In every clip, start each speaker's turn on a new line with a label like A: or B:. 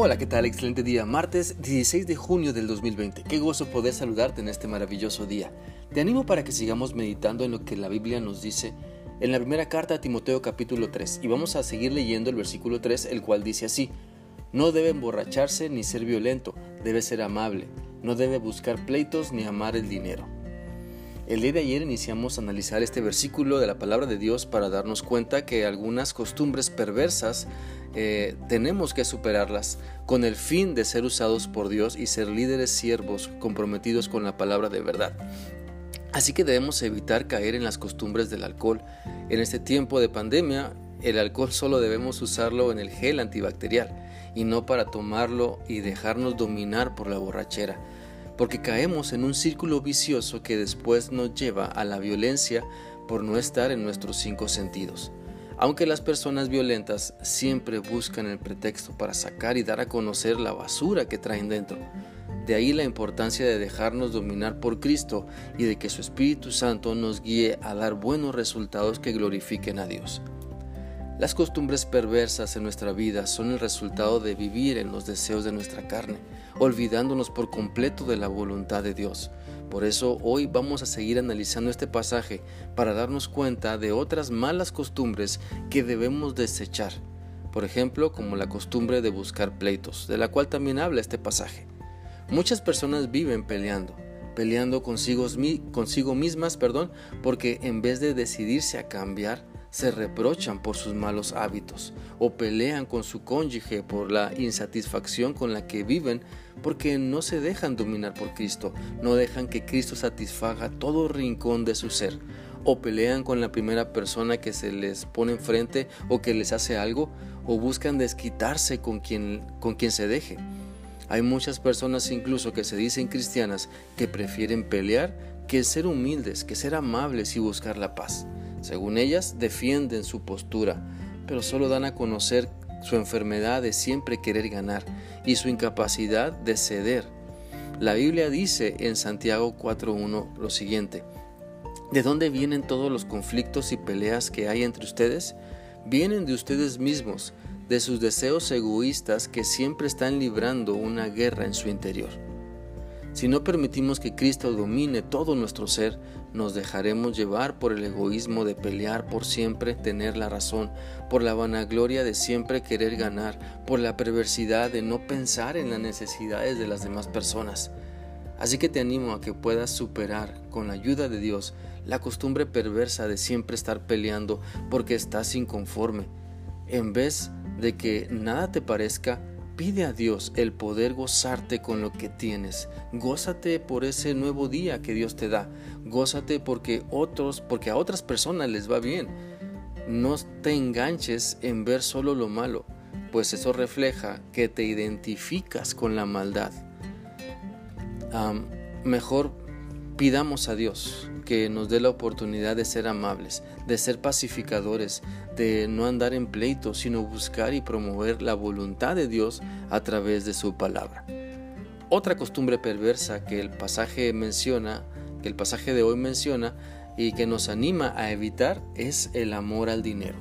A: Hola, ¿qué tal? Excelente día. Martes 16 de junio del 2020. Qué gozo poder saludarte en este maravilloso día. Te animo para que sigamos meditando en lo que la Biblia nos dice en la primera carta a Timoteo capítulo 3 y vamos a seguir leyendo el versículo 3, el cual dice así, No debe emborracharse ni ser violento, debe ser amable, no debe buscar pleitos ni amar el dinero. El día de ayer iniciamos a analizar este versículo de la palabra de Dios para darnos cuenta que algunas costumbres perversas eh, tenemos que superarlas con el fin de ser usados por Dios y ser líderes siervos comprometidos con la palabra de verdad. Así que debemos evitar caer en las costumbres del alcohol. En este tiempo de pandemia, el alcohol solo debemos usarlo en el gel antibacterial y no para tomarlo y dejarnos dominar por la borrachera porque caemos en un círculo vicioso que después nos lleva a la violencia por no estar en nuestros cinco sentidos. Aunque las personas violentas siempre buscan el pretexto para sacar y dar a conocer la basura que traen dentro. De ahí la importancia de dejarnos dominar por Cristo y de que su Espíritu Santo nos guíe a dar buenos resultados que glorifiquen a Dios. Las costumbres perversas en nuestra vida son el resultado de vivir en los deseos de nuestra carne, olvidándonos por completo de la voluntad de Dios. Por eso hoy vamos a seguir analizando este pasaje para darnos cuenta de otras malas costumbres que debemos desechar. Por ejemplo, como la costumbre de buscar pleitos, de la cual también habla este pasaje. Muchas personas viven peleando, peleando consigo, consigo mismas, perdón, porque en vez de decidirse a cambiar, se reprochan por sus malos hábitos o pelean con su cónyuge por la insatisfacción con la que viven porque no se dejan dominar por Cristo, no dejan que Cristo satisfaga todo rincón de su ser o pelean con la primera persona que se les pone enfrente o que les hace algo o buscan desquitarse con quien, con quien se deje. Hay muchas personas incluso que se dicen cristianas que prefieren pelear que ser humildes, que ser amables y buscar la paz. Según ellas, defienden su postura, pero solo dan a conocer su enfermedad de siempre querer ganar y su incapacidad de ceder. La Biblia dice en Santiago 4.1 lo siguiente, ¿de dónde vienen todos los conflictos y peleas que hay entre ustedes? Vienen de ustedes mismos, de sus deseos egoístas que siempre están librando una guerra en su interior. Si no permitimos que Cristo domine todo nuestro ser, nos dejaremos llevar por el egoísmo de pelear por siempre tener la razón, por la vanagloria de siempre querer ganar, por la perversidad de no pensar en las necesidades de las demás personas. Así que te animo a que puedas superar, con la ayuda de Dios, la costumbre perversa de siempre estar peleando porque estás inconforme. En vez de que nada te parezca, Pide a Dios el poder gozarte con lo que tienes. Gózate por ese nuevo día que Dios te da. Gózate porque otros, porque a otras personas les va bien. No te enganches en ver solo lo malo, pues eso refleja que te identificas con la maldad. mejor pidamos a Dios que nos dé la oportunidad de ser amables, de ser pacificadores, de no andar en pleito, sino buscar y promover la voluntad de Dios a través de su palabra. Otra costumbre perversa que el pasaje menciona, que el pasaje de hoy menciona y que nos anima a evitar es el amor al dinero.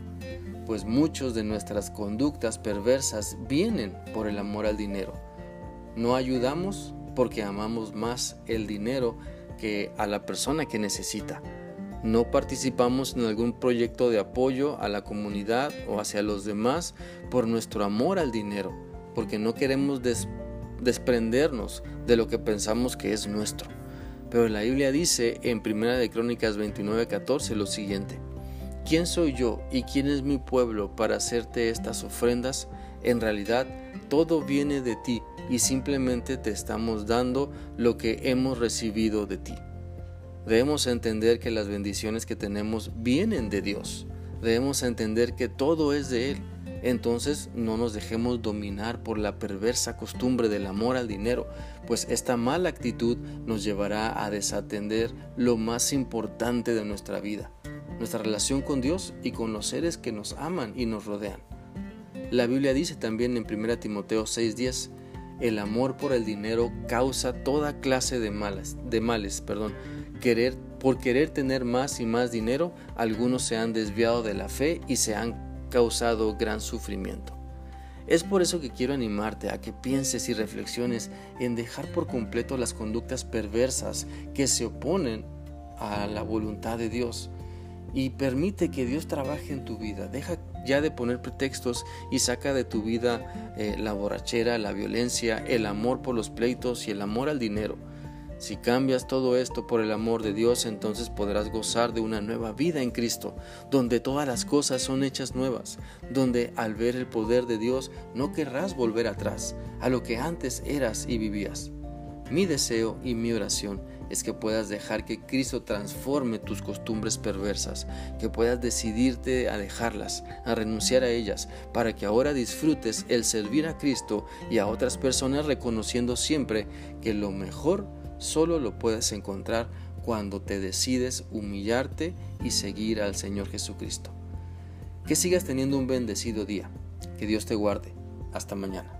A: Pues muchos de nuestras conductas perversas vienen por el amor al dinero. No ayudamos porque amamos más el dinero que a la persona que necesita. No participamos en algún proyecto de apoyo a la comunidad o hacia los demás por nuestro amor al dinero, porque no queremos desprendernos de lo que pensamos que es nuestro. Pero la Biblia dice en 1 de Crónicas 29:14 lo siguiente: ¿Quién soy yo y quién es mi pueblo para hacerte estas ofrendas? En realidad, todo viene de ti y simplemente te estamos dando lo que hemos recibido de ti. Debemos entender que las bendiciones que tenemos vienen de Dios. Debemos entender que todo es de Él. Entonces no nos dejemos dominar por la perversa costumbre del amor al dinero, pues esta mala actitud nos llevará a desatender lo más importante de nuestra vida, nuestra relación con Dios y con los seres que nos aman y nos rodean. La Biblia dice también en 1 Timoteo 6:10, el amor por el dinero causa toda clase de males, de males, perdón. Querer, por querer tener más y más dinero, algunos se han desviado de la fe y se han causado gran sufrimiento. Es por eso que quiero animarte a que pienses y reflexiones en dejar por completo las conductas perversas que se oponen a la voluntad de Dios y permite que Dios trabaje en tu vida. Deja ya de poner pretextos y saca de tu vida eh, la borrachera, la violencia, el amor por los pleitos y el amor al dinero. Si cambias todo esto por el amor de Dios, entonces podrás gozar de una nueva vida en Cristo, donde todas las cosas son hechas nuevas, donde al ver el poder de Dios no querrás volver atrás a lo que antes eras y vivías. Mi deseo y mi oración es que puedas dejar que Cristo transforme tus costumbres perversas, que puedas decidirte a dejarlas, a renunciar a ellas, para que ahora disfrutes el servir a Cristo y a otras personas reconociendo siempre que lo mejor solo lo puedes encontrar cuando te decides humillarte y seguir al Señor Jesucristo. Que sigas teniendo un bendecido día. Que Dios te guarde. Hasta mañana.